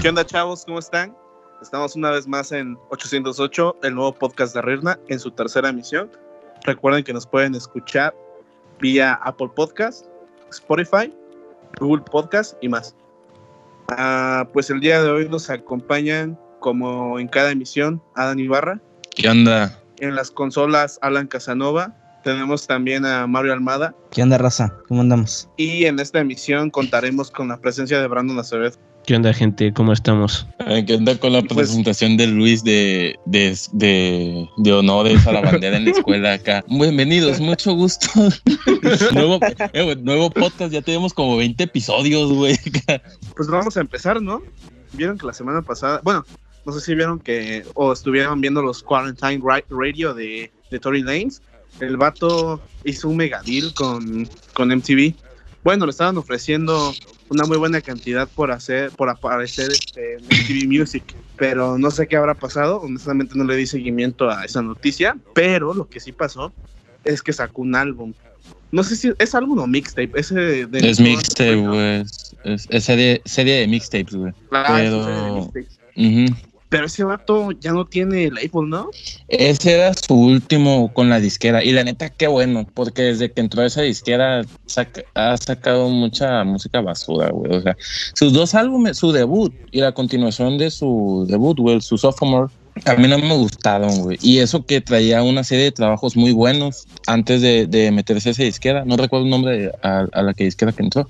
¿Qué onda chavos? ¿Cómo están? Estamos una vez más en 808, el nuevo podcast de Rirna, en su tercera emisión. Recuerden que nos pueden escuchar vía Apple Podcast, Spotify, Google Podcast y más. Ah, pues el día de hoy nos acompañan, como en cada emisión, Adán Ibarra. ¿Qué onda? En las consolas, Alan Casanova. Tenemos también a Mario Almada. ¿Qué onda, raza? ¿Cómo andamos? Y en esta emisión contaremos con la presencia de Brandon Acevedo. ¿Qué onda, gente? ¿Cómo estamos? Eh, ¿Qué onda con la Pues- presentación de Luis de, de, de, de honores a la bandera en la escuela acá? Bienvenidos, mucho gusto. nuevo, eh, nuevo podcast, ya tenemos como 20 episodios, güey. Pues vamos a empezar, ¿no? Vieron que la semana pasada, bueno, no sé si vieron que o estuvieron viendo los Quarantine Ra- Radio de, de Tory Lanez. El vato hizo un mega deal con, con MTV. Bueno, le estaban ofreciendo una muy buena cantidad por hacer, por aparecer este, en MTV Music. Pero no sé qué habrá pasado. Honestamente no le di seguimiento a esa noticia. Pero lo que sí pasó es que sacó un álbum. No sé si es álbum o mixtape. Ese de, Es mixtape, güey. Es, es serie, serie de mixtapes, güey. Es Pero- serie de mixtapes. Ujú. Pero ese vato ya no tiene label, ¿no? Ese era su último con la disquera. Y la neta, qué bueno, porque desde que entró a esa disquera ha sacado mucha música basura, güey. O sea, sus dos álbumes, su debut y la continuación de su debut, güey, su sophomore, a mí no me gustaron, güey. Y eso que traía una serie de trabajos muy buenos antes de, meterse a esa disquera. No recuerdo el nombre a la que disquera que entró.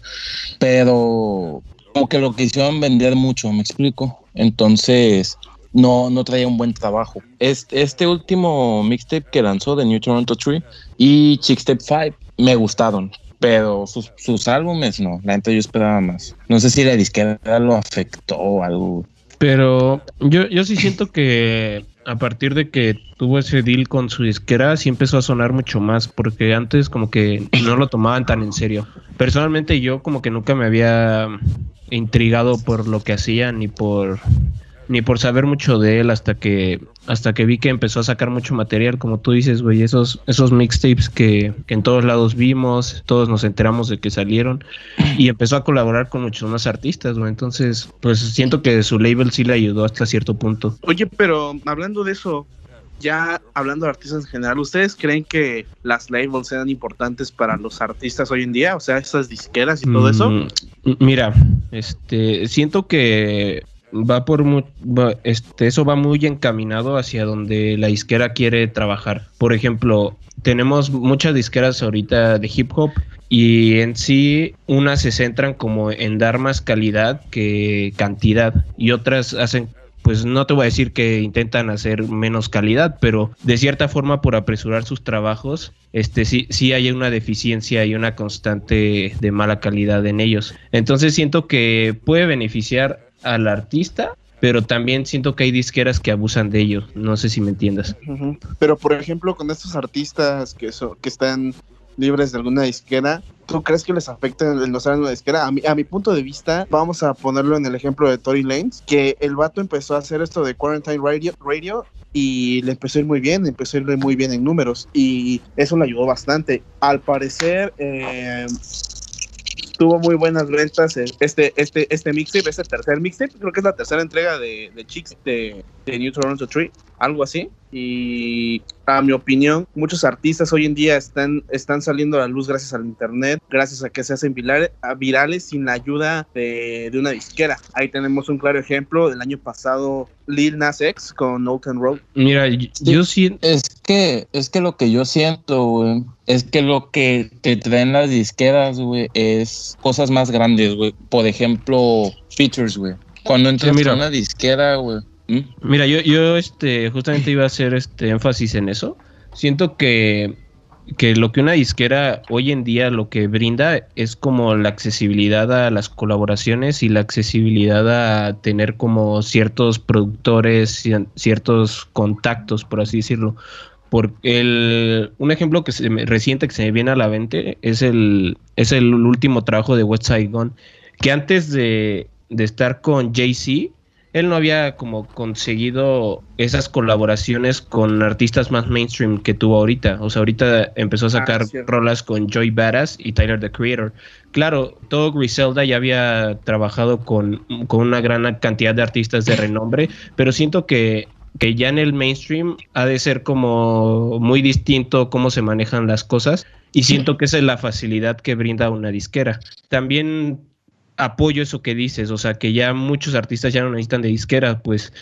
Pero como que lo quisieron vender mucho, me explico. Entonces no, no traía un buen trabajo. Este, este último mixtape que lanzó de New Toronto Tree y Chicktape 5 me gustaron, pero sus, sus álbumes no, la neta yo esperaba más. No sé si la disquera lo afectó o algo. Pero yo, yo sí siento que a partir de que tuvo ese deal con su disquera, sí empezó a sonar mucho más, porque antes como que no lo tomaban tan en serio. Personalmente yo como que nunca me había intrigado por lo que hacía, ni por ni por saber mucho de él hasta que hasta que vi que empezó a sacar mucho material, como tú dices, güey, esos esos mixtapes que, que en todos lados vimos, todos nos enteramos de que salieron y empezó a colaborar con muchos más artistas, güey. Entonces, pues siento que su label sí le ayudó hasta cierto punto. Oye, pero hablando de eso, ya hablando de artistas en general, ¿ustedes creen que las labels sean importantes para los artistas hoy en día? O sea, esas disqueras y todo eso. Mm, Mira, este, siento que va por este, eso va muy encaminado hacia donde la disquera quiere trabajar. Por ejemplo, tenemos muchas disqueras ahorita de hip hop y en sí unas se centran como en dar más calidad que cantidad y otras hacen pues no te voy a decir que intentan hacer menos calidad, pero de cierta forma por apresurar sus trabajos, este sí, sí hay una deficiencia y una constante de mala calidad en ellos. Entonces siento que puede beneficiar al artista, pero también siento que hay disqueras que abusan de ello. No sé si me entiendas. Pero por ejemplo, con estos artistas que, so- que están libres de alguna disquera, ¿tú crees que les afecta el no estar en una disquera? A mi, a mi punto de vista, vamos a ponerlo en el ejemplo de Tory Lanez, que el vato empezó a hacer esto de Quarantine Radio, radio y le empezó a ir muy bien, empezó a ir muy bien en números y eso le ayudó bastante. Al parecer, eh, tuvo muy buenas ventas este, este, este mixtape, este tercer mixtape, creo que es la tercera entrega de, de Chicks de, de New Toronto Tree, algo así. Y a mi opinión, muchos artistas hoy en día están, están saliendo a la luz gracias al internet, gracias a que se hacen virales, sin la ayuda de, de una disquera. Ahí tenemos un claro ejemplo del año pasado, Lil Nas X con Old Town Road. Mira, yo sí, Es que, es que lo que yo siento, güey, es que lo que te traen las disqueras, güey, es cosas más grandes, güey. Por ejemplo, features, güey. Cuando entras mira. a una disquera, güey. Mira, yo, yo este, justamente iba a hacer este énfasis en eso. Siento que, que lo que una disquera hoy en día lo que brinda es como la accesibilidad a las colaboraciones y la accesibilidad a tener como ciertos productores, cier- ciertos contactos, por así decirlo. Por el, un ejemplo que se reciente que se me viene a la mente es el, es el último trabajo de West Side Gun, que antes de, de estar con Jay-Z, él no había como conseguido esas colaboraciones con artistas más mainstream que tuvo ahorita. O sea, ahorita empezó a sacar cierto. rolas con Joy Badass y Tyler the Creator. Claro, todo Griselda ya había trabajado con, con una gran cantidad de artistas de renombre, pero siento que, que ya en el mainstream ha de ser como muy distinto cómo se manejan las cosas y siento que esa es la facilidad que brinda una disquera. También apoyo eso que dices, o sea, que ya muchos artistas ya no necesitan de disquera, pues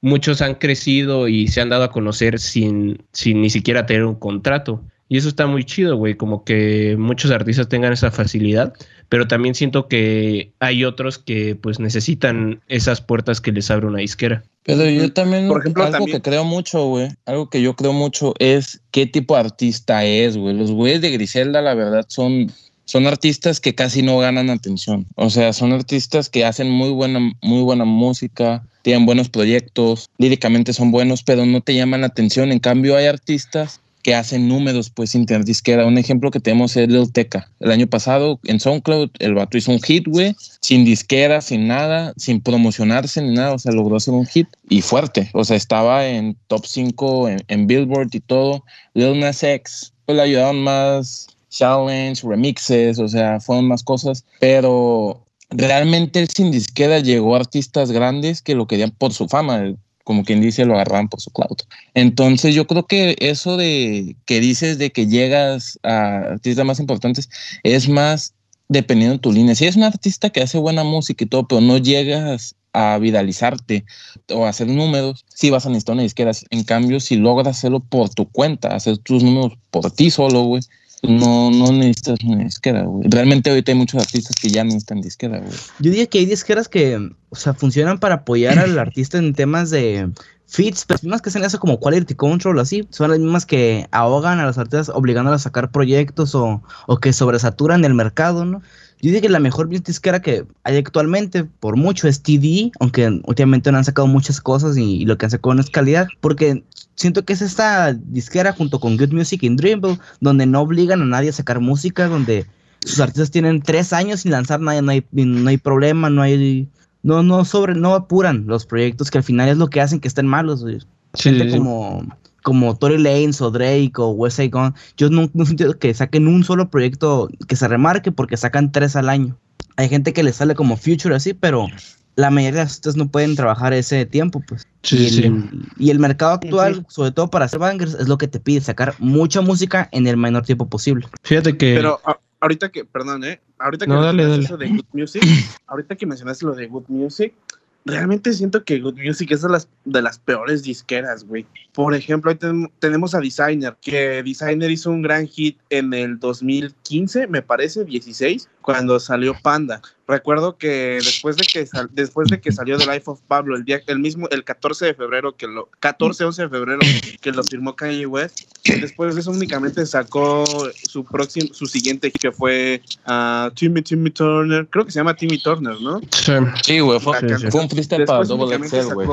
muchos han crecido y se han dado a conocer sin, sin ni siquiera tener un contrato. Y eso está muy chido, güey, como que muchos artistas tengan esa facilidad, pero también siento que hay otros que pues necesitan esas puertas que les abre una disquera. Pero yo también, Por ejemplo, algo también- que creo mucho, güey, algo que yo creo mucho es qué tipo de artista es, güey. Los güeyes de Griselda, la verdad, son, son artistas que casi no ganan atención. O sea, son artistas que hacen muy buena, muy buena música, tienen buenos proyectos, líricamente son buenos, pero no te llaman la atención. En cambio, hay artistas que hacen números pues sin tener disquera. Un ejemplo que tenemos es Lil Teca. El año pasado en SoundCloud el vato hizo un hit, güey, sin disquera, sin nada, sin promocionarse ni nada, o sea, logró hacer un hit y fuerte. O sea, estaba en top 5 en, en Billboard y todo. Lil Nas X, pues le ayudaron más challenge, remixes, o sea, fueron más cosas, pero realmente él sin disquera llegó a artistas grandes que lo querían por su fama, como quien dice, lo agarraban por su cloud. Entonces yo creo que eso de que dices de que llegas a artistas más importantes es más dependiendo de tu línea. Si eres un artista que hace buena música y todo, pero no llegas a viralizarte o hacer números, sí vas a necesitar una disquera. En cambio, si logras hacerlo por tu cuenta, hacer tus números por ti solo, güey, no, no necesitas una disquera, güey. Realmente ahorita hay muchos artistas que ya necesitan disquera, güey. Yo diría que hay disqueras que, o sea, funcionan para apoyar al artista en temas de feats, pero las mismas que hacen eso como quality control, así, son las mismas que ahogan a los artistas obligándolos a sacar proyectos o, o que sobresaturan el mercado, ¿no? Yo diría que la mejor disquera que hay actualmente, por mucho, es TD, aunque últimamente no han sacado muchas cosas y, y lo que han sacado no es calidad, porque siento que es esta disquera junto con Good Music y Dreamville, donde no obligan a nadie a sacar música, donde sus artistas tienen tres años sin lanzar nada, no hay, no hay problema, no hay, no, no sobre, no apuran los proyectos que al final es lo que hacen que estén malos, güey. Sí, Gente sí, sí. como, como Tory Lanez o Drake o West Side Gun, yo no, no sentido que saquen un solo proyecto que se remarque porque sacan tres al año. Hay gente que les sale como Future así, pero la mayoría de las artistas no pueden trabajar ese tiempo, pues. Sí, y, el, sí. y el mercado actual, sobre todo para hacer bangers, es lo que te pide, sacar mucha música en el menor tiempo posible. Fíjate que... Pero a- ahorita que, perdón, ¿eh? Ahorita que No, dale, mencionaste dale. eso de Good Music, ahorita que mencionaste lo de Good Music, realmente siento que Good Music es de las, de las peores disqueras, güey. Por ejemplo, ahí ten- tenemos a Designer, que Designer hizo un gran hit en el 2015, me parece, 16, cuando salió Panda. Recuerdo que después de que, sal- después de que salió The Life of Pablo, el día, el mismo, el 14 de febrero, que lo, 14, 11 de febrero, que lo firmó Kanye West, después de eso únicamente sacó su próximo, su siguiente que fue ah, Timmy Timmy Turner, creo que se llama Timmy Turner, ¿no? Sí. Sí, güey, fue, La canción. fue un freestyle para Double Excel, güey.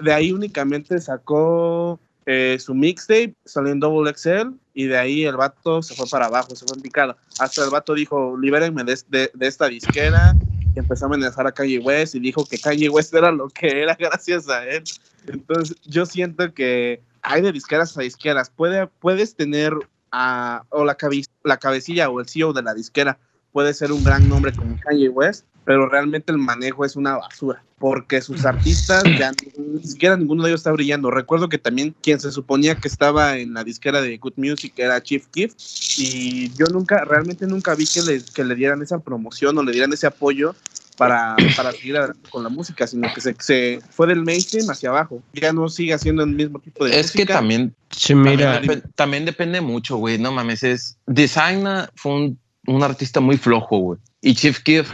de ahí únicamente sacó eh, su mixtape, salió en Double XL, y de ahí el vato se fue para abajo, se fue en. Hasta el vato dijo, libérenme de, de, esta disquera, y empezó a amenazar a Kanye West, y dijo que Kanye West era lo que era gracias a él. Entonces, yo siento que hay de disqueras a disqueras. Puede, puedes tener a, o la, la cabecilla o el CEO de la disquera puede ser un gran nombre como Kanye West, pero realmente el manejo es una basura, porque sus artistas ya ni, siquiera ninguno de ellos está brillando. Recuerdo que también quien se suponía que estaba en la disquera de Good Music era Chief Keef, y yo nunca, realmente nunca vi que le, que le dieran esa promoción o le dieran ese apoyo para, para seguir adelante con la música, sino que se, se fue del mainstream hacia abajo. Ya no sigue haciendo el mismo tipo de Es que música. también Sí, mira, También, depe- también depende mucho, güey. No mames, es. Designa fue un, un artista muy flojo, güey. Y Chief Keef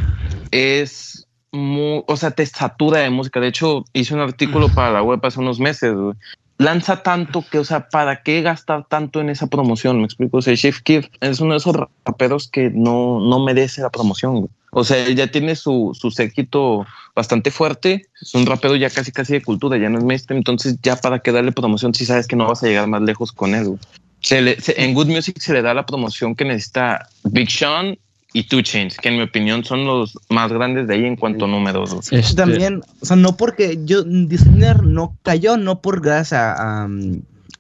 es. Muy, o sea, te satura de música. De hecho, hice un artículo para la web hace unos meses, güey. Lanza tanto que, o sea, ¿para qué gastar tanto en esa promoción? Me explico. O sea, Chief Keef es uno de esos raperos que no, no merece la promoción, güey. O sea, él ya tiene su, su séquito bastante fuerte. Es un rapero ya casi casi de cultura, ya no es mainstream. Entonces, ya para que darle promoción, si sabes que no vas a llegar más lejos con él. Se le- se- en Good Music se le da la promoción que necesita Big Sean y Two Chainz, que en mi opinión son los más grandes de ahí en cuanto a números. Este, También, o sea, no porque yo, Disney no cayó, no por gracias a, a,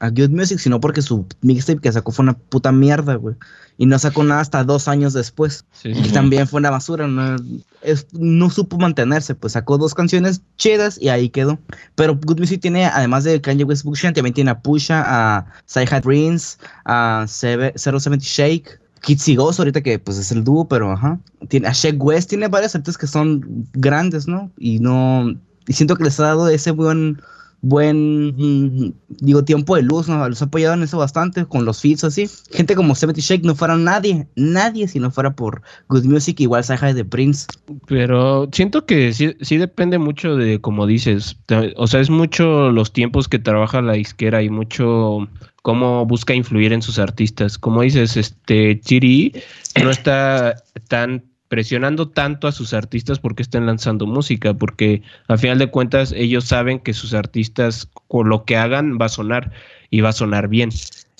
a Good Music, sino porque su mixtape que sacó fue una puta mierda, güey. Y no sacó nada hasta dos años después. sí, sí. Y también fue una basura, no, es- no supo mantenerse, pues sacó dos canciones chidas y ahí quedó. Pero Good Music tiene, además de Kanye West Big Sean, también tiene a Pusha, a Sci-Hi Prince, a Seve- 070 Shake, Kitsy ahorita que pues es el dúo, pero ajá. Tiene a Shake West, tiene varios artistas que son grandes, ¿no? Y no, y siento que les ha dado ese buen, buen, mm, digo, tiempo de luz, ¿no? Los ha apoyado en eso bastante, con los feats así. Gente como 70 Shake no fuera nadie, nadie si no fuera por Good Music, igual Sci-Hi de Prince. Pero siento que sí, sí depende mucho de, como dices, o sea, es mucho los tiempos que trabaja la disquera y mucho cómo busca influir en sus artistas. Como dices, este Chiri no está tan presionando tanto a sus artistas porque están lanzando música, porque al final de cuentas ellos saben que sus artistas con lo que hagan va a sonar y va a sonar bien.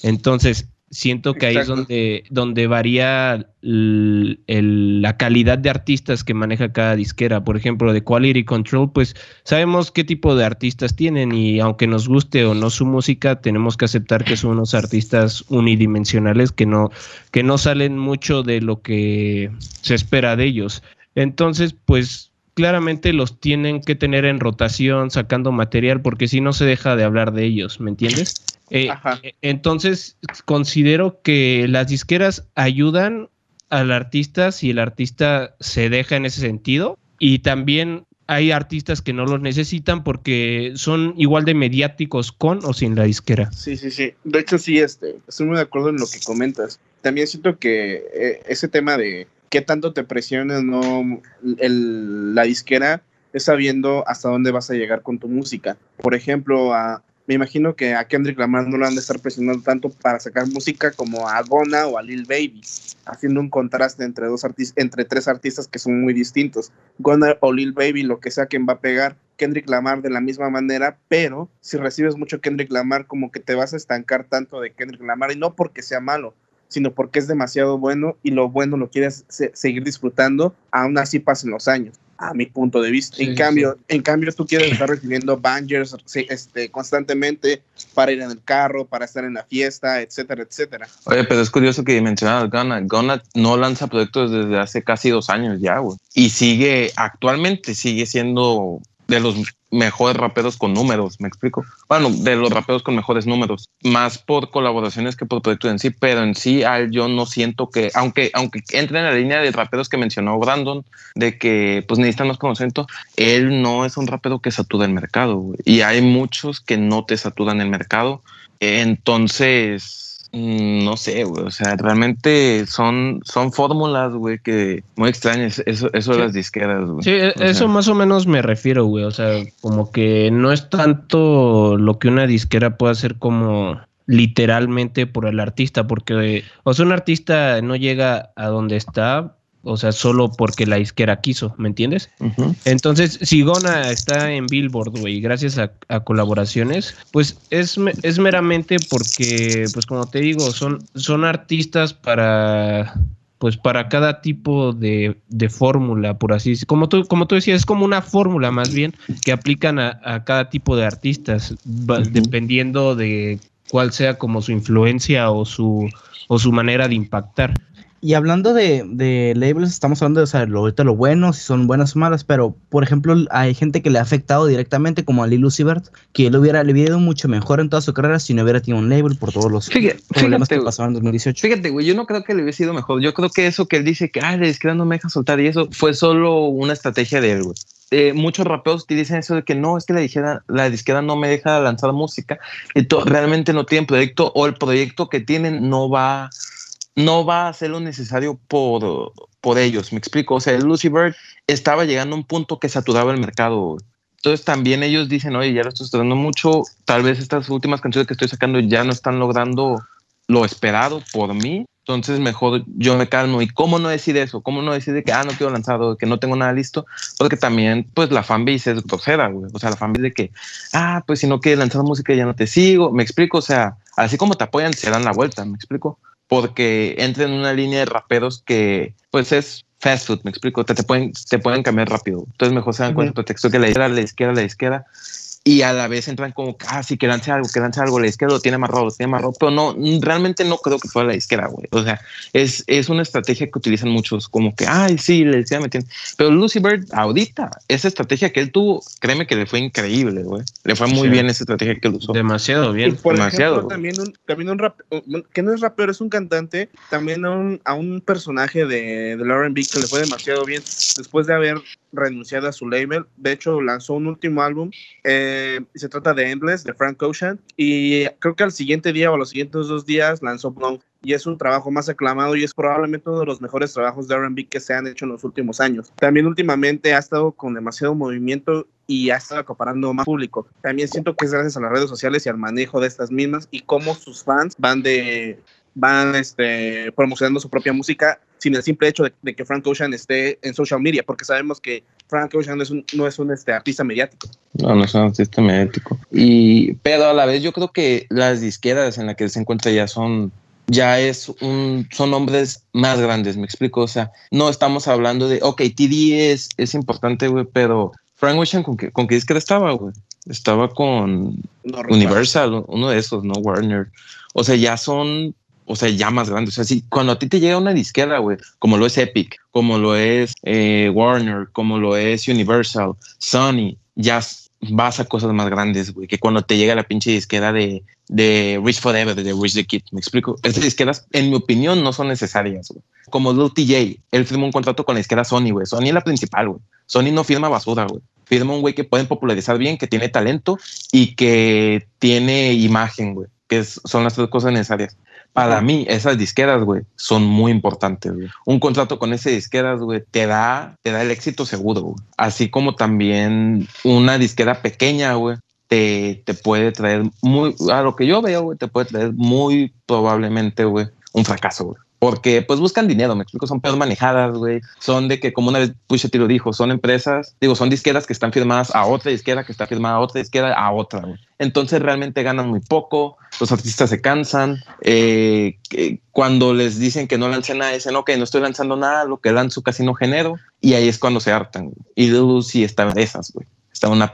Entonces, siento que ahí es donde, donde varía el- la calidad de artistas que maneja cada disquera. Por ejemplo, de Quality Control, pues sabemos qué tipo de artistas tienen y aunque nos guste o no su música, tenemos que aceptar que son unos artistas unidimensionales que no, que no salen mucho de lo que se espera de ellos. Entonces, pues claramente los tienen que tener en rotación, sacando material, porque si no se deja de hablar de ellos, ¿me entiendes? Eh, Ajá. eh, entonces, considero que las disqueras ayudan al artista si el artista se deja en ese sentido y también hay artistas que no los necesitan porque son igual de mediáticos con o sin la disquera. Sí, sí, sí. De hecho, sí, este, estoy muy de acuerdo en lo que comentas. También siento que eh, ese tema de qué tanto te presiona no el- la disquera es sabiendo hasta dónde vas a llegar con tu música. Por ejemplo, a, me imagino que a Kendrick Lamar no lo han de estar presionando tanto para sacar música como a Gona o a Lil Baby, haciendo un contraste entre dos artistas, entre tres artistas que son muy distintos. Gona o Lil Baby, lo que saquen va a pegar. Kendrick Lamar de la misma manera, pero si recibes mucho Kendrick Lamar, como que te vas a estancar tanto de Kendrick Lamar, y no porque sea malo, sino porque es demasiado bueno y lo bueno lo quieres se- seguir disfrutando, aún así pasen los años, a mi punto de vista. Sí, en sí, cambio, en cambio tú quieres estar recibiendo bangers sí, este, constantemente para ir en el carro, para estar en la fiesta, etcétera, etcétera. Oye, pero es curioso que mencionabas Ghana. Ghana no lanza proyectos desde hace casi dos años ya, güey. Y sigue, actualmente sigue siendo de los mejores raperos con números, ¿me explico? Bueno, de los raperos con mejores números, más por colaboraciones que por proyectos en sí, pero en sí al yo no siento que, aunque, aunque entre en la línea de raperos que mencionó Brandon, de que pues necesitan más conocimiento, él no es un rapero que satura el mercado, y hay muchos que no te saturan el mercado, entonces, no sé, güey. O sea, realmente son, son fórmulas, güey, que muy extrañas. Eso, eso de las disqueras, güey. Sí, e- O eso sea, más o menos me refiero, güey. O sea, como que no es tanto lo que una disquera puede hacer como literalmente por el artista, porque, o sea, un artista no llega a donde está, o sea, solo porque la disquera quiso, ¿me entiendes? Entonces, si Gona está en Billboard, güey, gracias a, a colaboraciones, pues es, es meramente porque, pues como te digo, son, son artistas para, pues para cada tipo de, de fórmula, por así decirlo. Como tú, como tú decías, es como una fórmula más bien que aplican a, a cada tipo de artistas, dependiendo de cuál sea como su influencia o su, o su manera de impactar. Y hablando de, de labels, estamos hablando de o sea, lo, ahorita lo bueno, si son buenas o malas, pero por ejemplo, hay gente que le ha afectado directamente, como a Lil Uzi Vert, que le hubiera, le hubiera ido mucho mejor en toda su carrera si no hubiera tenido un label por todos los Fíjate- problemas fíjate, que pasaron en 2018. Fíjate, güey, yo no creo que le hubiese sido mejor. Yo creo que eso que él dice que, ah, la disquera no me deja soltar y eso fue solo una estrategia de él, güey. Eh, muchos raperos te dicen eso de que no, es que la disquera, la disquera no me deja lanzar música y realmente no tienen proyecto o el proyecto que tienen no va, no va a hacer lo necesario por, por ellos. Me explico. O sea, el Lucy Bird estaba llegando a un punto que saturaba el mercado. Entonces también ellos dicen, oye, ya lo estoy saturando mucho, tal vez estas últimas canciones que estoy sacando ya no están logrando lo esperado por mí. Entonces mejor yo me calmo. ¿Y cómo no decir eso? ¿Cómo no decir de que, ah, no quiero lanzado, que no tengo nada listo? Porque también, pues la fanbase es grosera, güey. O sea, la fanbase de que, ah, pues si no quieres lanzar música ya no te sigo. Me explico, o sea, así como te apoyan, se dan la vuelta, me explico. Porque entran en una línea de raperos que, pues es fast food, me explico, te, te pueden, te pueden cambiar rápido. Entonces mejor se dan cuenta de texto que la izquierda, la izquierda, la izquierda y a la vez entran como, ah, sí, que lance algo, que lance algo, la izquierda lo tiene amarrado, lo tiene amarrado, pero no, realmente no creo que fuera la izquierda, güey. O sea, es, es una estrategia que utilizan muchos, como que, ay, sí, la izquierda me tiene. Pero Lucy Bird, ahorita, esa estrategia que él tuvo, créeme que le fue increíble, güey. Le fue muy Sí. bien esa estrategia que él usó. Demasiado Y bien. por demasiado, ejemplo, también un, también un rap, que no es rapero, es un cantante, también a un, a un personaje de, del R&B que le fue demasiado bien después de haber renunciado a su label. De hecho, lanzó un último álbum, eh, y se trata de Endless, de Frank Ocean, y creo que al siguiente día o a los siguientes dos días lanzó Blonde, y es un trabajo más aclamado y es probablemente uno de los mejores trabajos de R&B que se han hecho en los últimos años. También últimamente ha estado con demasiado movimiento y ha estado acaparando más público. También siento que es gracias a las redes sociales y al manejo de estas mismas y cómo sus fans van de van este, promocionando su propia música sin el simple hecho de, de que Frank Ocean esté en social media, porque sabemos que Frank Ocean no es un, no es un este, artista mediático. No, no es un artista mediático. Y, pero a la vez yo creo que las disqueras en las que se encuentra ya son, ya es un, son hombres más grandes, me explico. O sea, no estamos hablando de, ok, TD es, es importante, güey, pero Frank Ocean, ¿con qué, con qué disquera estaba, güey? Estaba con No. Universal, uno de esos, ¿no? Warner. O sea, ya son, o sea, ya más grandes. O sea, si cuando a ti te llega una disquera, güey, como lo es Epic, como lo es eh, Warner, como lo es Universal, Sony, ya vas a cosas más grandes, güey, que cuando te llega la pinche disquera de, de Rich Forever, de Rich the Kid. ¿Me explico? Estas disqueras, en mi opinión, no son necesarias, güey. Como Lil TJ, él firmó un contrato con la disquera Sony, güey. Sony es la principal, güey. Sony no firma basura, güey. Firma un güey que pueden popularizar bien, que tiene talento y que tiene imagen, güey. Que son las tres cosas necesarias. Para mí, esas disqueras, güey, son muy importantes, güey. Un contrato con esas disqueras, güey, te da, te da el éxito seguro, güey. Así como también una disquera pequeña, güey, te, te puede traer muy, a lo que yo veo, güey, te puede traer muy probablemente, güey, un fracaso, güey. Porque pues buscan dinero, me explico, son peor manejadas, güey. Son de que, como una vez Pusha lo dijo, son empresas, digo, son disqueras que están firmadas a otra disquera, que está firmada a otra disquera, a otra. Entonces realmente ganan muy poco, los artistas se cansan. eh, cuando les dicen que no lancen nada, dicen, ok, no estoy lanzando nada, lo que lanzo casi no genero. Y ahí es cuando se hartan. Y Uzi estaba de esas, güey. Estaba una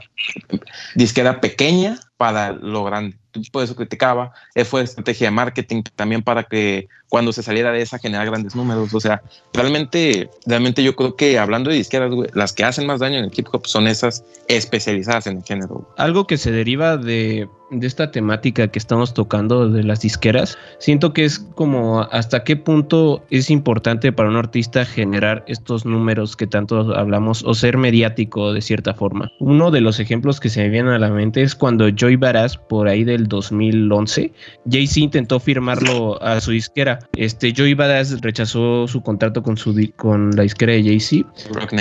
disquera pequeña para lo grande. Por eso criticaba. Eh, Fue estrategia de marketing también para que cuando se saliera de esa generar grandes números. O sea, realmente, realmente yo creo que hablando de disqueras, güey, las que hacen más daño en el hip hop son esas especializadas en el género. Algo que se deriva de, de esta temática que estamos tocando de las disqueras, siento que es como hasta qué punto es importante para un artista generar estos números que tanto hablamos o ser mediático de cierta forma. Uno de los ejemplos que se me vienen a la mente es cuando Joy Badass, por ahí del 2011, Jay-Z intentó firmarlo a su disquera. Este Joy Badass rechazó su contrato con, su, con la disquera de Jay-Z.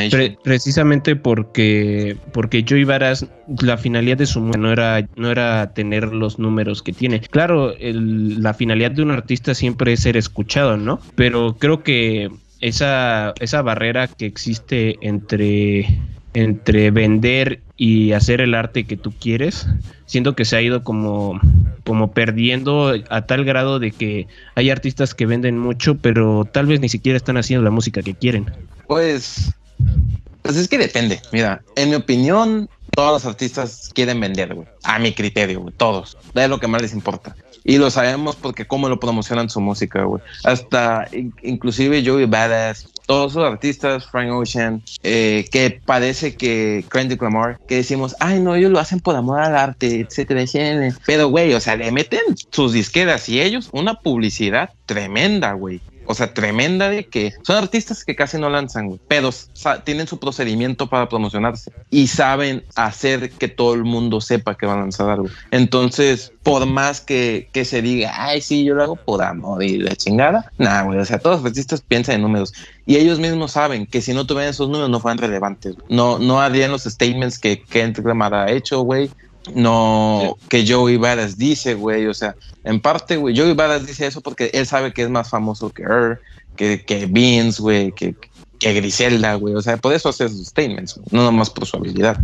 Pre- precisamente porque, porque Joey Varas, la finalidad de su música no era, no era tener los números que tiene. Claro, el- la finalidad de un artista siempre es ser escuchado, ¿no? Pero creo que esa, esa barrera que existe entre, entre vender y hacer el arte que tú quieres, siento que se ha ido como, como perdiendo a tal grado de que hay artistas que venden mucho, pero tal vez ni siquiera están haciendo la música que quieren. Pues, pues es que depende. Mira, en mi opinión, todos los artistas quieren vender. A mi criterio, güey. Todos. Es lo que más les importa. Y lo sabemos porque cómo lo promocionan su música, güey. Hasta in- inclusive Joey Badass, todos esos artistas, Frank Ocean, eh, que parece que Kendrick Lamar, que decimos, ay no, ellos lo hacen por amor al arte, etcétera, etcétera. Pero, güey, o sea, le meten sus disqueras y ellos una publicidad tremenda, güey. O sea, tremenda de que son artistas que casi no lanzan, güey, pero tienen su procedimiento para promocionarse y saben hacer que todo el mundo sepa que van a lanzar algo. Entonces, por más que, que se diga, ay, sí, yo lo hago por amor y la chingada, nada, güey, o sea, todos los artistas piensan en números y ellos mismos saben que si no tuvieran esos números no fueran relevantes, no, no harían los statements que Kendrick Lamar ha hecho, güey, no que Joey Badass dice, güey. O sea, en parte, güey, Joey Badass dice eso porque él sabe que es más famoso que Her, que, que Vince, güey, que, que Griselda, güey. O sea, por eso hace sus statements, no nomás por su habilidad.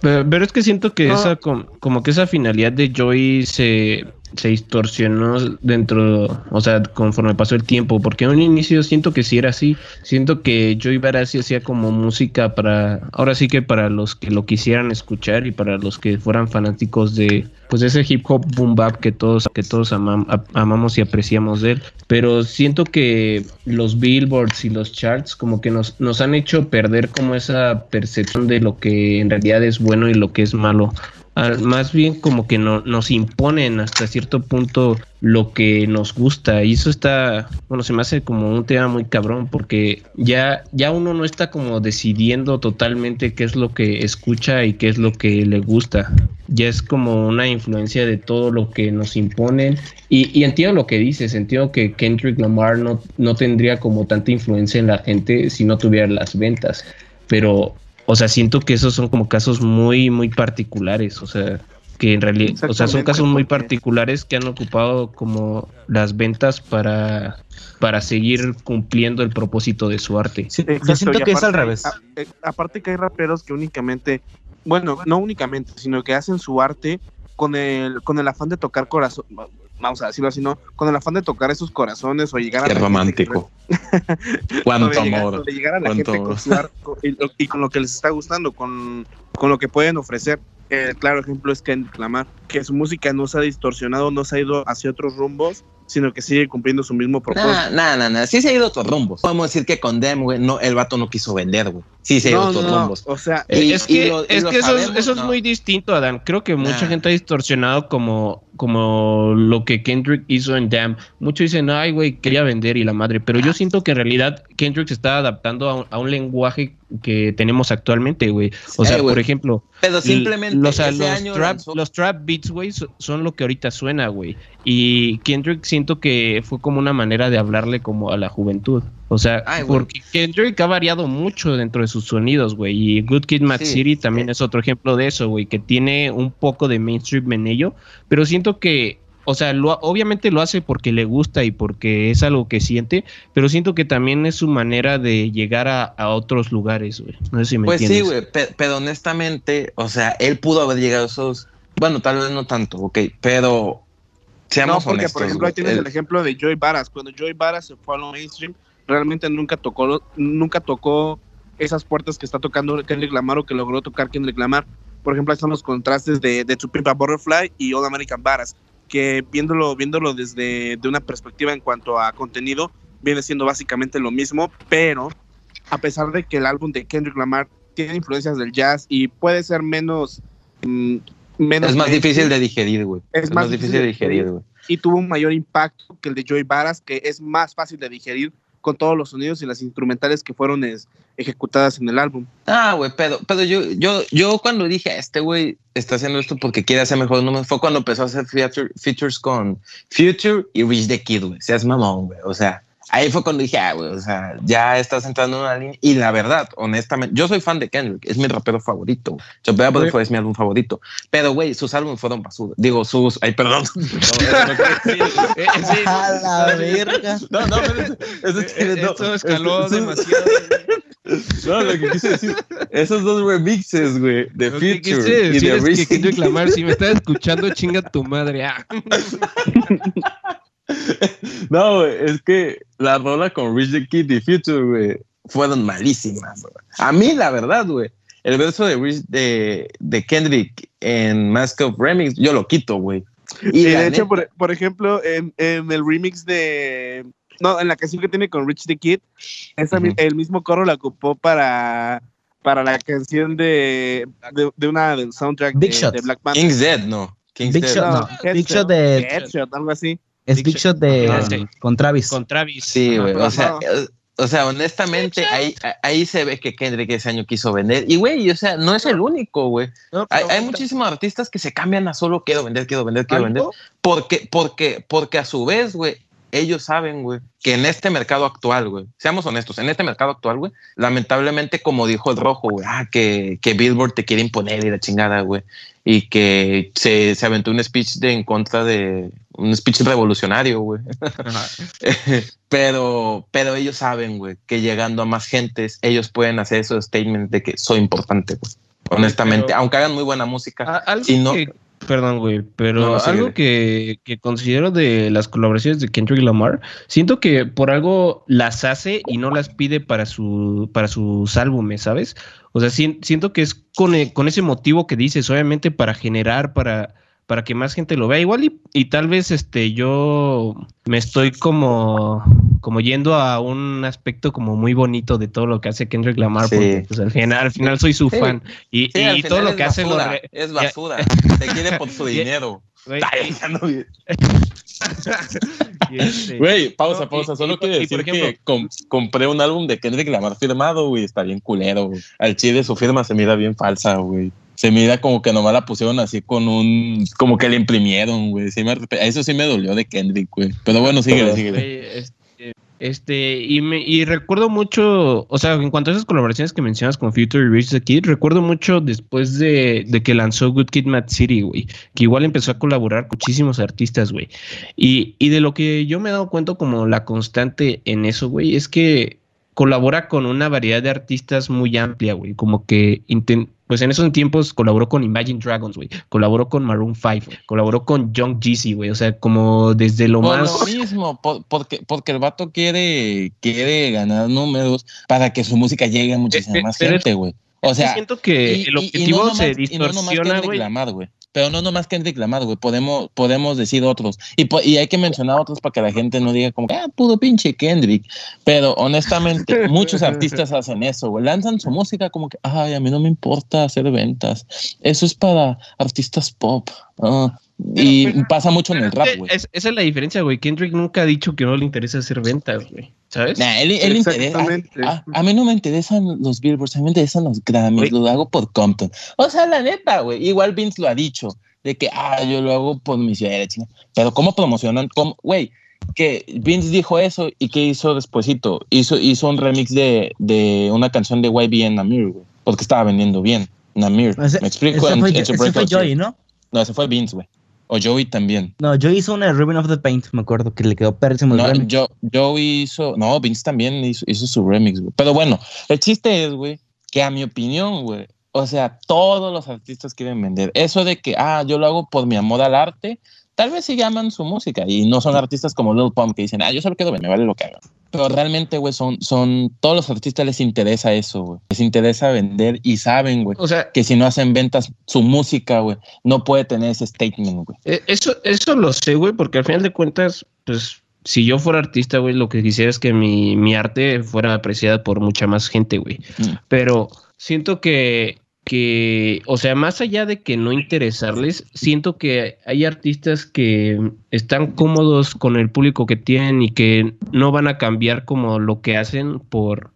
Pero, pero es que siento que No. esa com- como que esa finalidad de Joey se, se distorsionó dentro, o sea, conforme pasó el tiempo, porque en un inicio siento que sí era así, siento que Joey Barassi hacía como música para, ahora sí que para los que lo quisieran escuchar y para los que fueran fanáticos de, pues ese hip hop boom bap que todos, que todos amam- amamos y apreciamos de él, pero siento que los billboards y los charts como que nos, nos han hecho perder como esa percepción de lo que en realidad es bueno y lo que es malo. Más bien como que no, nos imponen hasta cierto punto lo que nos gusta. Y eso está, bueno, se me hace como un tema muy cabrón porque ya, ya uno no está como decidiendo totalmente qué es lo que escucha y qué es lo que le gusta. Ya es como una influencia de todo lo que nos imponen. Y, y entiendo lo que dices, entiendo que Kendrick Lamar no, no tendría como tanta influencia en la gente si no tuviera las ventas, pero o sea, siento que esos son como casos muy, muy particulares, o sea, que en realidad, o sea, son casos muy particulares que han ocupado como las ventas para, para seguir cumpliendo el propósito de su arte. Sí, yo Exacto, siento y que es al revés. a- eh, aparte que hay raperos que únicamente, bueno, no únicamente, sino que hacen su arte con el, con el afán de tocar corazón, vamos a decirlo así, ¿no? Con el afán de tocar esos corazones o llegar a Qué la gente romántico. que- Cuánto llegar, amor. llegar a la gente con su y, con lo que les está gustando, con, con lo que pueden ofrecer. El claro ejemplo es Kendrick Lamar, que su música no se ha distorsionado, no se ha ido hacia otros rumbos, sino que sigue cumpliendo su mismo propósito. Nah, nah, nah, nah. Sí se ha ido a otros rumbos. Podemos decir que con Dem, güey, no, el vato no quiso vender, güey. Sí se ha ido a no, otros no, rumbos. o sea, Y- es que, y lo- y es que eso, es- eso es muy distinto, Adam. Creo que mucha Nah. gente ha distorsionado como, como lo que Kendrick hizo en Damn. Muchos dicen, ay, güey, quería vender y la madre. Pero yo siento que en realidad Kendrick se está adaptando a un, a un lenguaje que tenemos actualmente, güey. O sea, por ejemplo, Pero simplemente los, o sea, ese los año trap, lanzó- los trap beats, güey, so- son lo que ahorita suena, güey. Y Kendrick siento que fue como una manera de hablarle como a la juventud. O sea, Ay, porque Kendrick ha variado mucho dentro de sus sonidos, güey. Y Good Kid, Mad Sí, City también sí. es otro ejemplo de eso, güey, que tiene un poco de mainstream en ello. Pero siento que, o sea, lo, obviamente lo hace porque le gusta y porque es algo que siente. Pero siento que también es su manera de llegar a, a otros lugares, güey. No sé si me Pues sí, entiendes. güey, pe- pero honestamente, o sea, él pudo haber llegado a esos. Bueno, tal vez no tanto, ok, pero No, seamos porque honestos. por ejemplo ahí tienes el- el ejemplo de Joey Baras. Cuando Joey Baras se fue a lo mainstream, realmente nunca tocó, nunca tocó esas puertas que está tocando Kendrick Lamar o que logró tocar Kendrick Lamar. Por ejemplo, ahí están los contrastes de, de To Pimp a Butterfly y All American Baras, que viéndolo, viéndolo desde de una perspectiva en cuanto a contenido, viene siendo básicamente lo mismo, pero a pesar de que el álbum de Kendrick Lamar tiene influencias del jazz y puede ser menos... mm, menos es más difícil de digerir, güey. Es Es, más difícil de digerir, güey. y tuvo un mayor impacto que el de Joey Baras, que es más fácil de digerir con todos los sonidos y las instrumentales que fueron es- ejecutadas en el álbum. Ah, güey, pero, pero yo, yo, yo cuando dije, este güey está haciendo esto porque quiere hacer mejores números, fue cuando empezó a hacer feature- features con Future y Rich the Kid, güey. Seas mamón, güey. O sea, ahí fue cuando dije, ah, güey, o sea, ya estás entrando en una línea. Y la verdad, honestamente, yo soy fan de Kendrick, es mi rapero favorito. Chopea Güey. Butterfly es mi álbum favorito. Pero, güey, sus álbumes fueron basura. Digo, sus. Ay, perdón. Eh, sí. A la verga. No, no, pero eso tiene- no, Esto escaló es- es- demasiado. No, lo que quise decir, esos dos remixes, güey, de Lo que Future quise y decir de es que Rich Kendrick Lamar, si me estás escuchando, chinga tu madre. Ah. No, güey, es que la rola con Rich the Kid y Future, güey, fueron malísimas, güey. A mí, la verdad, güey, el verso de, Rich, de, de Kendrick en Mask of Remix, yo lo quito, güey. Y, Y, de hecho, por, por ejemplo, en, en el remix de... No, en la canción que tiene con Rich the Kid, esa el mismo coro la ocupó para, para la canción de, de, de una del soundtrack Big de, Shot. de Black Panther. King's Dead, no. King's Big Dead. Shot, no. Headshot. Big Shot de. Headshot, algo así. Es Big Big Shot de. Ah, sí. Con Travis. Con Travis. Sí, güey. O sea, eh, o sea, honestamente, ahí, ahí se ve que Kendrick ese año quiso vender. Y, güey, o sea, no es el único, güey. No, Hay, pero- hay muchísimos artistas que se cambian a solo quiero vender, quiero vender, quiero vender. Porque, porque, porque a su vez, güey, ellos saben, güey, que en este mercado actual, güey, seamos honestos, en este mercado actual, güey, lamentablemente, como dijo el rojo, güey, ah, que, que Billboard te quiere imponer y la chingada, güey, y que se, se aventó un speech de, en contra de un speech revolucionario, güey. pero, pero ellos saben, güey, que llegando a más gentes, ellos pueden hacer esos statements de que soy importante, güey. Honestamente, Pero- aunque hagan muy buena música. Algo no, que, perdón, güey, pero No, no, síguele. algo que, que considero de las colaboraciones de Kendrick Lamar, siento que por algo las hace y no las pide para su para sus álbumes, ¿sabes? O sea, sien- siento que es con, e- con ese motivo que dices, obviamente para generar, para para que más gente lo vea igual y, y tal vez este yo me estoy como como yendo a un aspecto como muy bonito de todo lo que hace Kendrick Lamar Sí. porque pues, al final al final soy su Sí. fan y, Sí, y todo lo que hace lo basura, re- es basura. Te quiere por su dinero. Güey, este- Güey, pausa, No, pausa. y- Solo y- quiero y, decir por ejemplo- que com- compré un álbum de Kendrick Lamar firmado, güey. Está bien culero, güey. Al chile su firma se mira bien falsa, güey. Se mira como que nomás la pusieron así con un... Como que le imprimieron, güey. Sí me- eso sí me dolió de Kendrick, güey. Pero bueno, síguele, síguele. Este, este, y, me, y recuerdo mucho, o sea, en cuanto a esas colaboraciones que mencionas con Future y Rich the Kid, recuerdo mucho después de, de que lanzó Good Kid Mad City, güey, que igual empezó a colaborar con muchísimos artistas, güey. Y, y de lo que yo me he dado cuenta como la constante en eso, güey, es que colabora con una variedad de artistas muy amplia, güey, como que inten- pues en esos tiempos colaboró con Imagine Dragons, güey, colaboró con Maroon 5, colaboró con Young Jeezy, güey, o sea, como desde lo Por más... lo mismo, por- porque, porque el vato quiere, quiere ganar números para que su música llegue a muchísima Eh, eh, más gente, güey. O sea, siento que y- el y- y no objetivo nomás- se distorsiona, güey. Pero no nomás Kendrick Lamar, güey. Podemos, podemos decir otros. Y, y hay que mencionar otros para que la gente no diga como, ah, puro pinche Kendrick. Pero honestamente, muchos artistas hacen eso, güey. Lanzan su música como que, ay, a mí no me importa hacer ventas. Eso es para artistas pop. Ah, y pero- pasa mucho en el rap, Es- güey. es- esa es la diferencia, güey. Kendrick nunca ha dicho que no le interesa hacer ventas, güey. ¿Sabes? Nah, él, él interesa. Exactamente. A, a mí no me interesan los Billboards, a mí me interesan los Grammys, lo hago por Compton. O sea, la neta, güey. Igual Vince lo ha dicho, de que, ah, yo lo hago por mi ciudad. Pero ¿cómo promocionan? Güey, que Vince dijo eso y ¿qué hizo despuesito? Hizo, hizo un remix de, de una canción de YBN Namir, güey. Porque estaba vendiendo bien. Namir. Ese, ¿Me explico? ese En- fue, ese fue year. ¿no? No, ese fue Vince, güey. O Joey también. No, yo hice una de Ribbon of the Paint, me acuerdo, que le quedó pérrimo el No, yo, Joey hizo, no, Vince también hizo, hizo su remix, güey. Pero bueno, el chiste es, güey, que a mi opinión, güey, o sea, todos los artistas quieren vender. Eso de que, ah, yo lo hago por mi amor al arte, tal vez sí llaman su música y no son artistas como Lil Pump que dicen, ah, yo solo quiero vender, me vale lo que hagan. Pero realmente, güey, son, son, todos los artistas les interesa eso, güey. Les interesa vender y saben, güey, O sea, que si no hacen ventas, su música, güey, no puede tener ese statement, güey. eh, eso, eso lo sé, güey, porque al final de cuentas, pues, si yo fuera artista, güey, lo que quisiera es que mi, mi arte fuera apreciada por mucha más gente, güey. Mm. Pero siento que, que, o sea, más allá de que no interesarles, siento que hay artistas que están cómodos con el público que tienen y que no van a cambiar como lo que hacen por,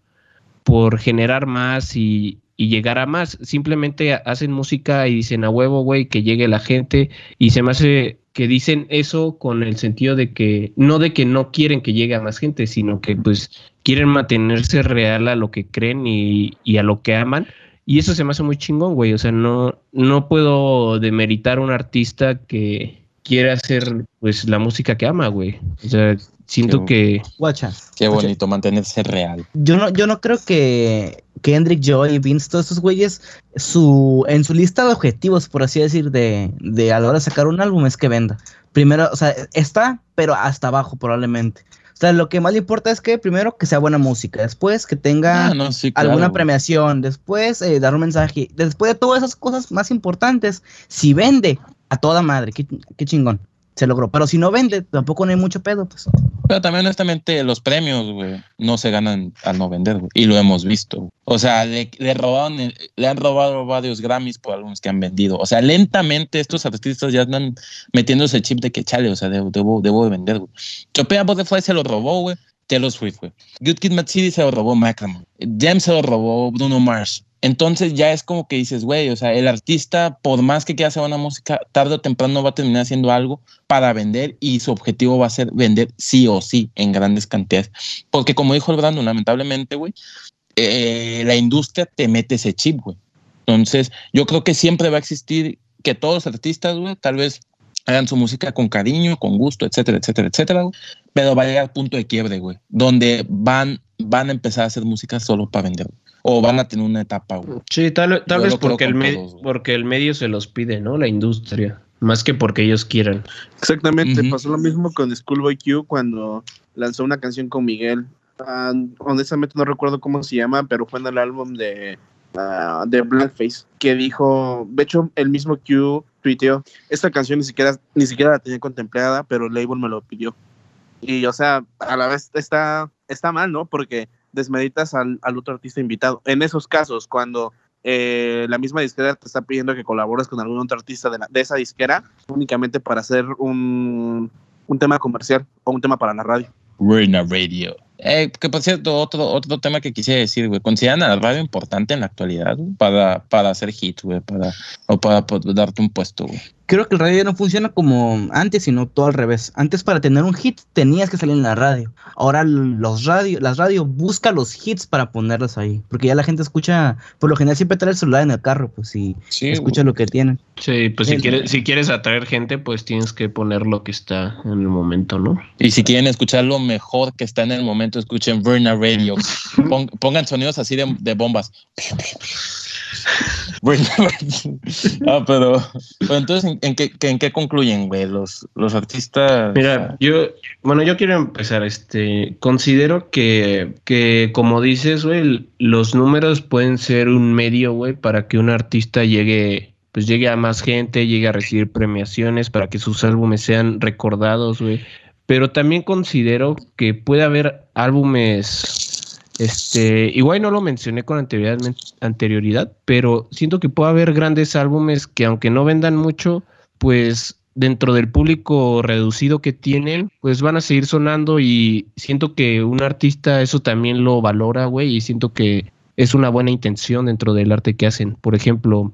por generar más y, y llegar a más. Simplemente hacen música y dicen a huevo, güey, que llegue la gente y se me hace que dicen eso con el sentido de que no de que no quieren que llegue a más gente, sino que pues quieren mantenerse real a lo que creen y, y a lo que aman. Y eso se me hace muy chingón, güey. O sea, no, no puedo demeritar a un artista que quiere hacer pues la música que ama, güey. O sea, siento Qué que Guacha. Qué guacha, bonito mantenerse real. Yo no, yo no creo que Kendrick, Joey, Vince, todos esos güeyes, su, en su lista de objetivos, por así decir, de, de a la hora de sacar un álbum es que venda. Primero, o sea, está, pero hasta abajo probablemente. O sea, lo que más le importa es que primero que sea buena música, después que tenga Ah, no, sí, claro, alguna premiación, después eh, dar un mensaje, después de todas esas cosas más importantes, si vende a toda madre, qué, qué chingón, se logró. Pero si no vende, tampoco no hay mucho pedo, pues. Pero también, honestamente, los premios, güey, no se ganan al no vender, güey. Y lo hemos visto. O sea, le, le robaron, le han robado varios Grammys por álbumes que han vendido. O sea, lentamente estos artistas ya andan metiéndose el chip de que chale, o sea, debo, debo, debo de vender, güey. Chopea Butterfly se lo robó, güey. Taylor Swift, güey. Good Kid Mad City se lo robó Macklemore. James se lo robó Bruno Mars. Entonces ya es como que dices, güey, o sea, el artista, por más que quiera hacer una música, tarde o temprano va a terminar haciendo algo para vender y su objetivo va a ser vender sí o sí en grandes cantidades. Porque como dijo el Brandon, lamentablemente, güey, eh, la industria te mete ese chip, güey. Entonces, yo creo que siempre va a existir que todos los artistas, güey, tal vez hagan su música con cariño, con gusto, etcétera, etcétera, etcétera, güey. Pero va a llegar al punto de quiebre, güey, donde van, van a empezar a hacer música solo para vender. O van a tener una etapa, güey. Sí, tal, vez porque el, todos, güey. porque el medio se los pide, ¿no? La industria. Más que porque ellos quieran. Exactamente, pasó lo mismo con Schoolboy Q cuando lanzó una canción con Miguel. Ah, honestamente no recuerdo cómo se llama, pero fue en el álbum de, ah, de Blackface, que dijo, de hecho el mismo Q tuiteó, esta canción ni siquiera, ni siquiera la tenía contemplada, pero el label me lo pidió. Y o sea, a la vez está, está mal, ¿no? Porque desmeditas al, al otro artista invitado. En esos casos, cuando eh, la misma disquera te está pidiendo que colabores con algún otro artista de, la- de esa disquera, únicamente para hacer un, un tema comercial o un tema para la radio. We're in a radio. Eh, que por cierto, otro, otro tema que quisiera decir, güey, ¿consideran a la radio importante en la actualidad para, para hacer hits, güey, para, o para, poder darte un puesto, güey? Creo que el radio ya no funciona como antes, sino todo al revés. Antes para tener un hit tenías que salir en la radio. Ahora los radio, las radios buscan los hits para ponerlos ahí. Porque ya la gente escucha, por lo general siempre trae el celular en el carro, pues si Sí, escucha lo que tienen. Sí, pues si quieres, si quieres atraer gente, pues tienes que poner lo que está en el momento, ¿no? Y si quieren escuchar lo mejor que está en el momento, escuchen Verna Radio. Pon- pongan sonidos así de, de bombas. Ah, pero, entonces, ¿en, qué, en qué concluyen, güey? Los, los artistas. Mira, yo, bueno, yo quiero empezar, este, considero que, que como dices, güey, los números pueden ser un medio, güey, para que un artista llegue, pues llegue a más gente, llegue a recibir premiaciones, para que sus álbumes sean recordados, güey. Pero también considero que puede haber álbumes, este, igual no lo mencioné con anterioridad, anterioridad, pero siento que puede haber grandes álbumes que aunque no vendan mucho, pues dentro del público reducido que tienen, pues van a seguir sonando y siento que un artista eso también lo valora, güey, y siento que es una buena intención dentro del arte que hacen. Por ejemplo,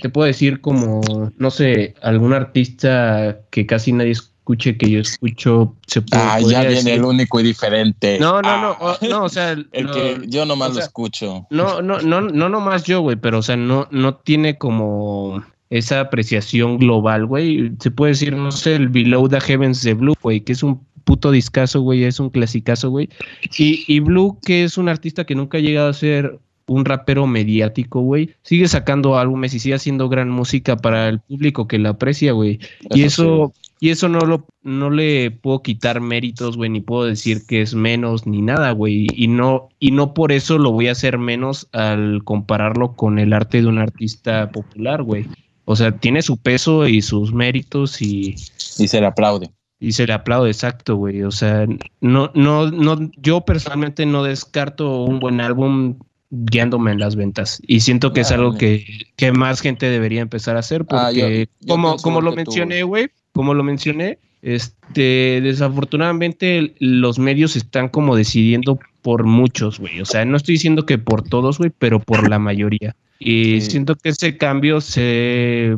te puedo decir como, no sé, algún artista que casi nadie escuche que yo escucho, se puede, Ah, ya viene decir- el único y diferente. No, no, no, Ah, o- no, o sea, El no- que yo nomás o sea, lo escucho. no, no, no, no nomás yo, güey, pero o sea, no, no tiene como esa apreciación global, güey. Se puede decir, no sé, el Below the Heavens de Blue, güey, que es un puto discazo, güey, es un clasicazo, güey. Y, y Blue, que es un artista que nunca ha llegado a ser un rapero mediático, güey, sigue sacando álbumes y sigue haciendo gran música para el público que la aprecia, güey. Y eso, y eso no lo, no le puedo quitar méritos, güey, ni puedo decir que es menos ni nada, güey. Y no, y no por eso lo voy a hacer menos al compararlo con el arte de un artista popular, güey. O sea, tiene su peso y sus méritos y, Y se le aplaude. y se le aplaude, exacto, güey. O sea, no, no, no, yo personalmente no descarto un buen álbum guiándome en las ventas. Y siento que es algo que, que más gente debería empezar a hacer Ah, yo- porque yo como, como lo mencioné, güey. Como lo mencioné, este, desafortunadamente los medios están como decidiendo por muchos, güey. O sea, no estoy diciendo que por todos, güey, pero por la mayoría. Y Sí. siento que ese cambio se,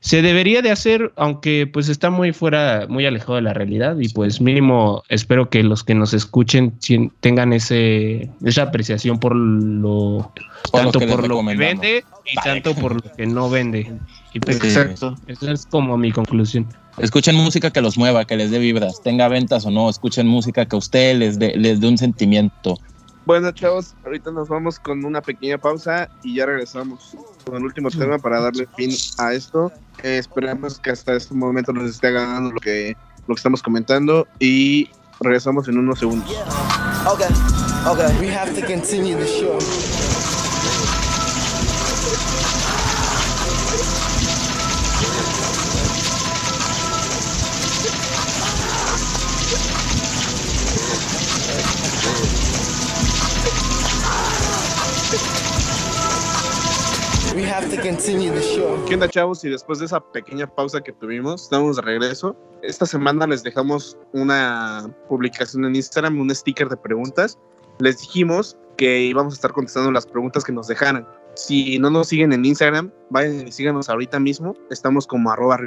se debería de hacer, aunque pues está muy fuera, muy alejado de la realidad. Y pues mínimo espero que los que nos escuchen tengan ese, esa apreciación por lo Por tanto por lo que vende y tanto por lo que no vende. Y pues, Sí. Exacto. esa es como mi conclusión. Escuchen música que los mueva, que les dé vibras, tenga ventas o no. Escuchen música que a ustedes les dé, les dé un sentimiento. Bueno, chavos, ahorita nos vamos con una pequeña pausa y ya regresamos con el último tema para darle fin a esto. Eh, esperamos que hasta este momento nos esté ganando lo que, lo que estamos comentando y regresamos en unos segundos. Okay, okay. We have to continue the show. ¿Qué onda, chavos? Y después de esa pequeña pausa que tuvimos, estamos de regreso. Esta semana les dejamos una publicación en Instagram, un sticker de preguntas. Les dijimos que íbamos a estar contestando las preguntas que nos dejaran. Si no nos siguen en Instagram, vayan y síganos ahorita mismo. Estamos como arroba.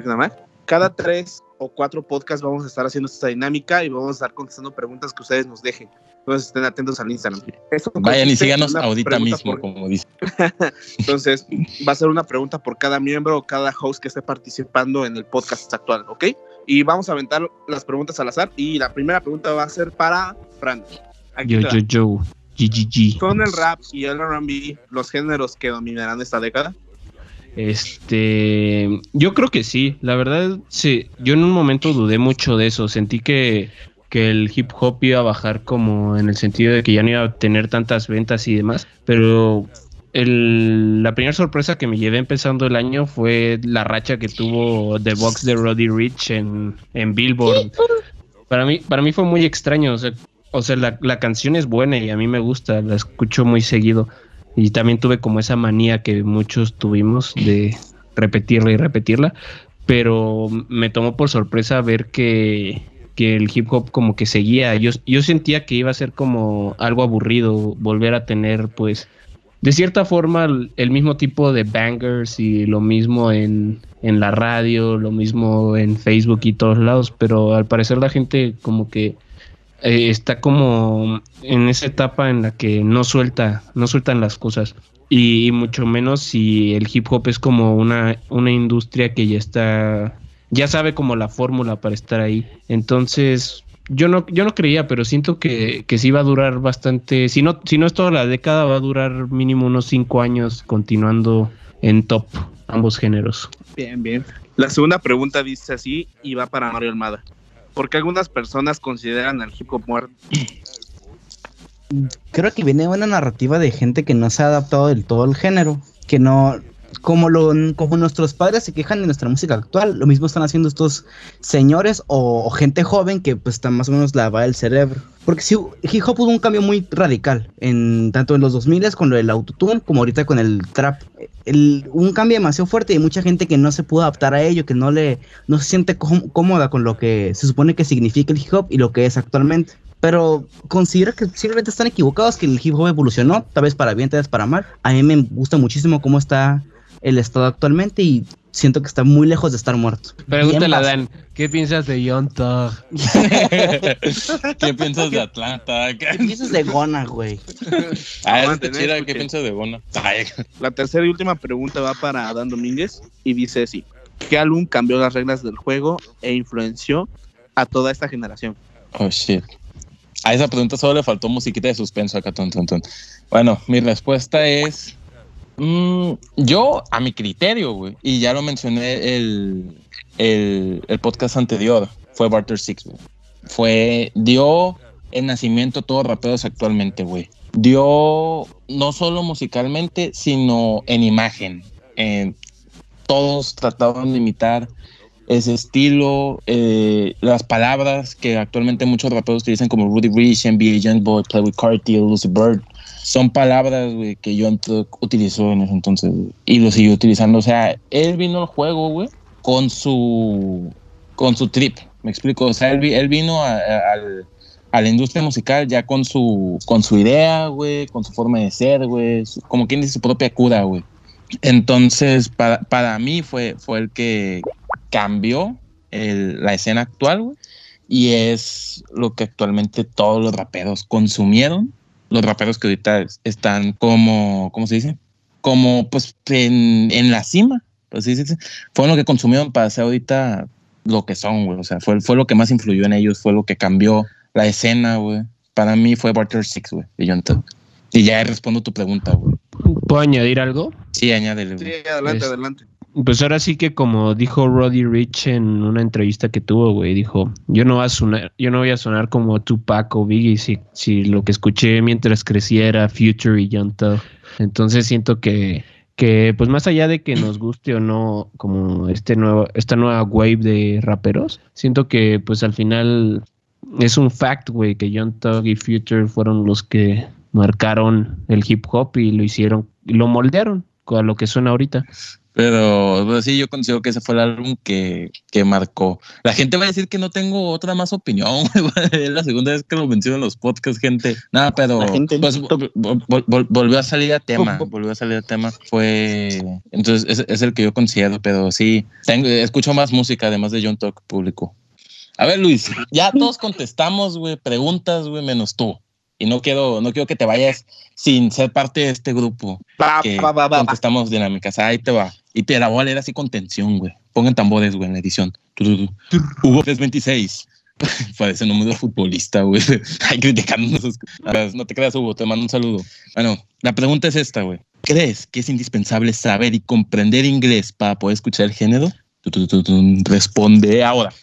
Cada tres o cuatro podcasts vamos a estar haciendo esta dinámica y vamos a estar contestando preguntas que ustedes nos dejen. Entonces estén atentos al Instagram. Eso Vayan y síganos ahorita mismo, por- como dice. Entonces, va a ser una pregunta por cada miembro o cada host que esté participando en el podcast actual, ¿ok? Y vamos a aventar las preguntas al azar. Y la primera pregunta va a ser para Fran. Yo, va. yo, yo. GGG. ¿Son el rap y el RB los géneros que dominarán esta década? Este, yo creo que sí, la verdad, sí, yo en un momento dudé mucho de eso, sentí que, que el hip hop iba a bajar como en el sentido de que ya no iba a tener tantas ventas y demás, pero el- la primera sorpresa que me llevé empezando el año fue la racha que tuvo The Box de Roddy Rich en, en Billboard. Para mí, para mí fue muy extraño, o sea, o sea la, la canción es buena y a mí me gusta, la escucho muy seguido. Y también tuve como esa manía que muchos tuvimos de repetirla y repetirla. Pero me tomó por sorpresa ver que, que el hip hop como que seguía. Yo, yo sentía que iba a ser como algo aburrido volver a tener pues de cierta forma el, mismo tipo de bangers y lo mismo en, en la radio, lo mismo en Facebook y todos lados. Pero al parecer la gente como que eh, está como en esa etapa en la que no suelta, no sueltan las cosas. Y, mucho menos si el hip hop es como una, una industria que ya está, ya sabe como la fórmula para estar ahí. Entonces, yo no, yo no creía, pero siento que, que sí va a durar bastante, si no, si no es toda la década, va a durar mínimo unos cinco años continuando en top ambos géneros. Bien, bien. La segunda pregunta dice así y va para Mario Almada. ¿Por qué algunas personas consideran al hip hop muerto? Creo que viene una narrativa de gente que no se ha adaptado del todo al género, que no, como lo, como nuestros padres se quejan de nuestra música actual, lo mismo están haciendo estos señores o, gente joven que pues está más o menos lavada el cerebro. Porque sí, hip hop hubo un cambio muy radical, en tanto en los 2000 con lo del autotune como ahorita con el trap. El, un cambio demasiado fuerte y mucha gente que no se pudo adaptar a ello, que no le no se siente có- cómoda con lo que se supone que significa el hip hop y lo que es actualmente. Pero considero que simplemente están equivocados, que el hip hop evolucionó, tal vez para bien, tal vez para mal. A mí me gusta muchísimo cómo está el estado actualmente y siento que está muy lejos de estar muerto. Pregúntale a Dan, ¿qué piensas de Young Thug? ¿Qué piensas de Atlanta? ¿Qué piensas de Gona, güey? Ah, está chida, escuchen. ¿qué piensas de Bono? Ay, La tercera y última pregunta va para Dan Domínguez y dice así. ¿Qué álbum cambió las reglas del juego e influenció a toda esta generación? Oh, shit. A esa pregunta solo le faltó musiquita de suspenso acá, ton, ton, ton. Bueno, mi respuesta es. Mm, yo, a mi criterio, güey, y ya lo mencioné el, el, podcast anterior, fue Barter Six. Fue. Dio el nacimiento a todos raperos actualmente, güey. Dio no solo musicalmente, sino en imagen. En, todos trataban de imitar ese estilo, eh, las palabras que actualmente muchos raperos utilizan como Rudy Rich, NBA Youngboy, Play with Cartier, Lucy Bird, son palabras güey, que John Thug utilizó en ese entonces y lo siguió utilizando. O sea, él vino al juego, güey, con su, con su trip, me explico. O sea, él, él vino a, a- al- a la industria musical ya con su, con su idea, güey, con su forma de ser, güey, como quien dice, su propia cura, güey. Entonces, para, para mí fue, fue el que cambió el- la escena actual, güey, y es lo que actualmente todos los raperos consumieron. Los raperos que ahorita es- están como, ¿cómo se dice? Como pues en, en la cima. Pues, sí, sí, sí. Fueron lo que consumieron para ser ahorita lo que son, güey. O sea, fue, fue lo que más influyó en ellos, fue lo que cambió la escena, güey. Para mí fue Barter Six, güey, John Thug. Y ya respondo tu pregunta, güey. ¿Puedo añadir algo? Sí, añádele, Sí, adelante, Es- adelante. Pues ahora sí que como dijo Roddy Rich en una entrevista que tuvo, güey, dijo, yo no voy a sonar, yo no voy a sonar como Tupac o Biggie si, lo que escuché mientras creciera Future y Young Thug. Entonces siento que, que pues más allá de que nos guste o no como este nuevo, esta nueva wave de raperos, siento que pues al final es un fact, güey, que Young Thug y Future fueron los que marcaron el hip hop y lo hicieron, y lo moldearon a lo que suena ahorita. Pero, pero sí, yo considero que ese fue el álbum que, que marcó. La gente va a decir que no tengo otra más opinión. Es la segunda vez que lo menciono en los podcasts, gente. Nada, pero pues, vol- vol- vol- volvió a salir a tema. Volvió a salir a tema. Fue. Entonces, es, es el que yo considero, pero sí. Tengo, escucho más música, además de John Talk público. A ver, Luis, ya todos contestamos, güey, preguntas, güey, menos tú. Y no quiero, no quiero que te vayas sin ser parte de este grupo Va, que va, va, va, va. contestamos dinámicas. Ahí te va. Y te la voy a leer así con tensión, güey. Pongan tambores, güey, en la edición. Hugo 326. Parece nombre de futbolista, güey. Hay criticando No te creas, Hugo, te mando un saludo. Bueno, la pregunta es esta, güey. ¿Crees que es indispensable saber y comprender inglés para poder escuchar el género? Responde ahora.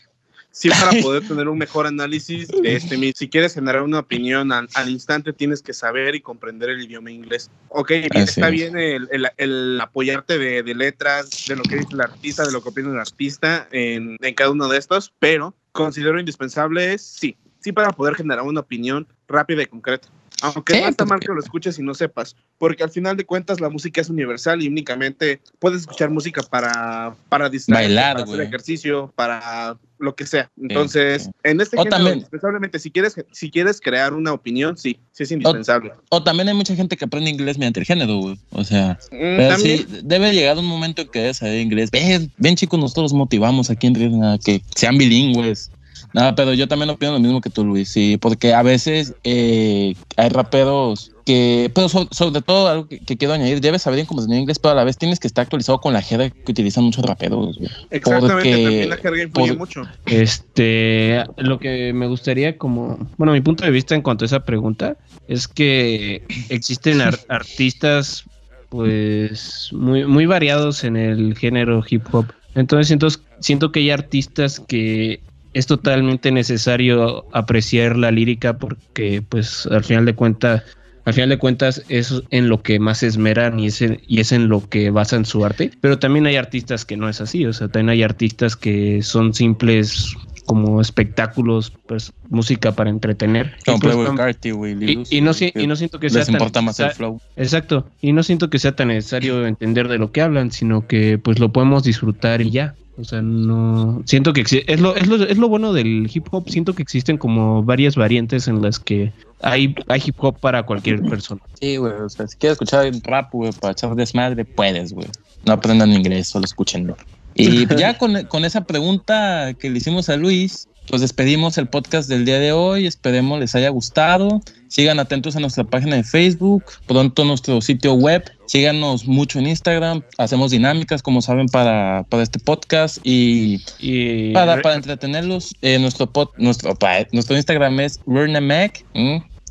Sí, para poder tener un mejor análisis de este mismo. Si quieres generar una opinión al, al instante, tienes que saber y comprender el idioma inglés. Ok, bien, está es. bien el, el- el apoyarte de, de letras, de lo que dice el artista, de lo que opina el artista en, en cada uno de estos, pero considero indispensable, sí, sí para poder generar una opinión rápida y concreta. Aunque Sí, no está mal que lo escuches y no sepas, porque al final de cuentas la música es universal y únicamente puedes escuchar música para, para distraerte, Bailar, para hacer ejercicio, para lo que sea. Entonces, sí. en este O género, también- indispensablemente, si quieres, si quieres crear una opinión, sí, sí es indispensable. O también hay mucha gente que aprende inglés mediante el género, güey. O sea, Mm, Pero también, sí, debe llegar un momento en que debes saber inglés. Ven, ven chicos, nosotros motivamos aquí en Riesgo a que sean bilingües. Nada, pero yo también opino lo mismo que tú, Luis, sí, porque a veces eh, hay raperos que, pero so- sobre, todo algo que, que quiero añadir, debes saber bien cómo enseñar inglés, pero a la vez tienes que estar actualizado con la jerga que utilizan muchos raperos. güey. exactamente, porque- también la jerga influye por- mucho. Este, lo que me gustaría como, bueno, mi punto de vista en cuanto a esa pregunta es que existen ar- artistas pues muy, muy variados en el género hip hop. Entonces siento, siento que hay artistas que es totalmente necesario apreciar la lírica porque pues al final de cuentas al final de cuentas es en lo que más se esmeran y es en, y es en lo que basan su arte. Pero también hay artistas que no es así, o sea, también hay artistas que son simples como espectáculos, pues música para entretener. Como Y, Playboy tam- Carti, güey. Lil y- Uzi, y no, y no siento que sea les tan importa más el flow. Exacto, y no siento que sea tan necesario entender de lo que hablan, sino que pues lo podemos disfrutar y ya. O sea, no siento que es lo, es lo es lo bueno del hip hop, siento que existen como varias variantes en las que hay hay hip hop para cualquier persona. Sí, güey, o sea, si quieres escuchar rap, güey, para echar desmadre, puedes, güey. No aprendan inglés, solo escúchenlo. Y ya con, con esa pregunta que le hicimos a Luis, pues despedimos el podcast del día de hoy. Esperemos les haya gustado. Sigan atentos a nuestra página de Facebook, pronto nuestro sitio web. Síganos mucho en Instagram. Hacemos dinámicas, como saben, para, para este podcast. Y Y para, para entretenerlos, eh, nuestro, pod- nuestro, Instagram es Rernamac.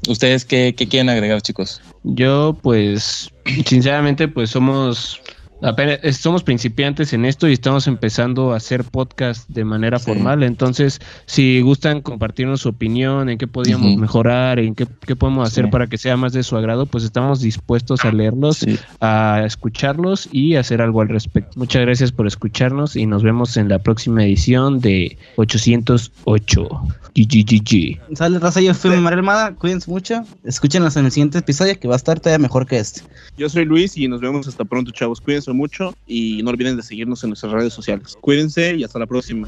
¿Ustedes qué, qué quieren agregar, chicos? Yo, pues, sinceramente, pues somos apenas somos principiantes en esto y estamos empezando a hacer podcast de manera Sí. formal. Entonces, si gustan compartirnos su opinión, en qué podríamos Ujú. mejorar, en qué, qué podemos hacer Sí. para que sea más de su agrado, pues estamos dispuestos a leerlos, Sí. a escucharlos y hacer algo al respecto. Muchas gracias por escucharnos y nos vemos en la próxima edición de 808. GGGG. Sale raza, yo fui María Armada, cuídense mucho, escúchenos en el siguiente episodio que va a estar todavía mejor que este. Yo soy Luis y nos vemos hasta pronto, chavos. Cuídense mucho y no olviden de seguirnos en nuestras redes sociales. Cuídense y hasta la próxima.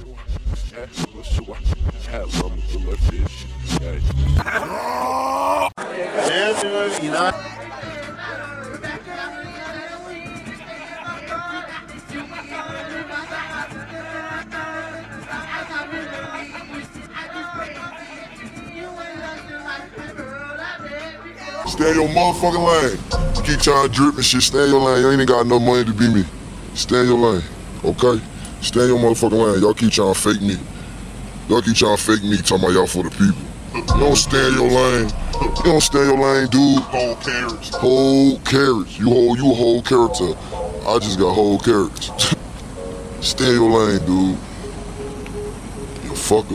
Stay your motherfucking lane. Keep trying to drip and shit, stay in your lane. You ain't got no money to be me. Stay in your lane, okay? Stay in your motherfucking lane. Y'all keep trying to fake me. Y'all keep trying to fake me, talking about y'all for the people. You don't stay in your lane. You don't stay in your lane, dude. Whole carrots. Whole carrots. You whole, you a whole character. I just got whole carrots. stay in your lane, dude. You fucker.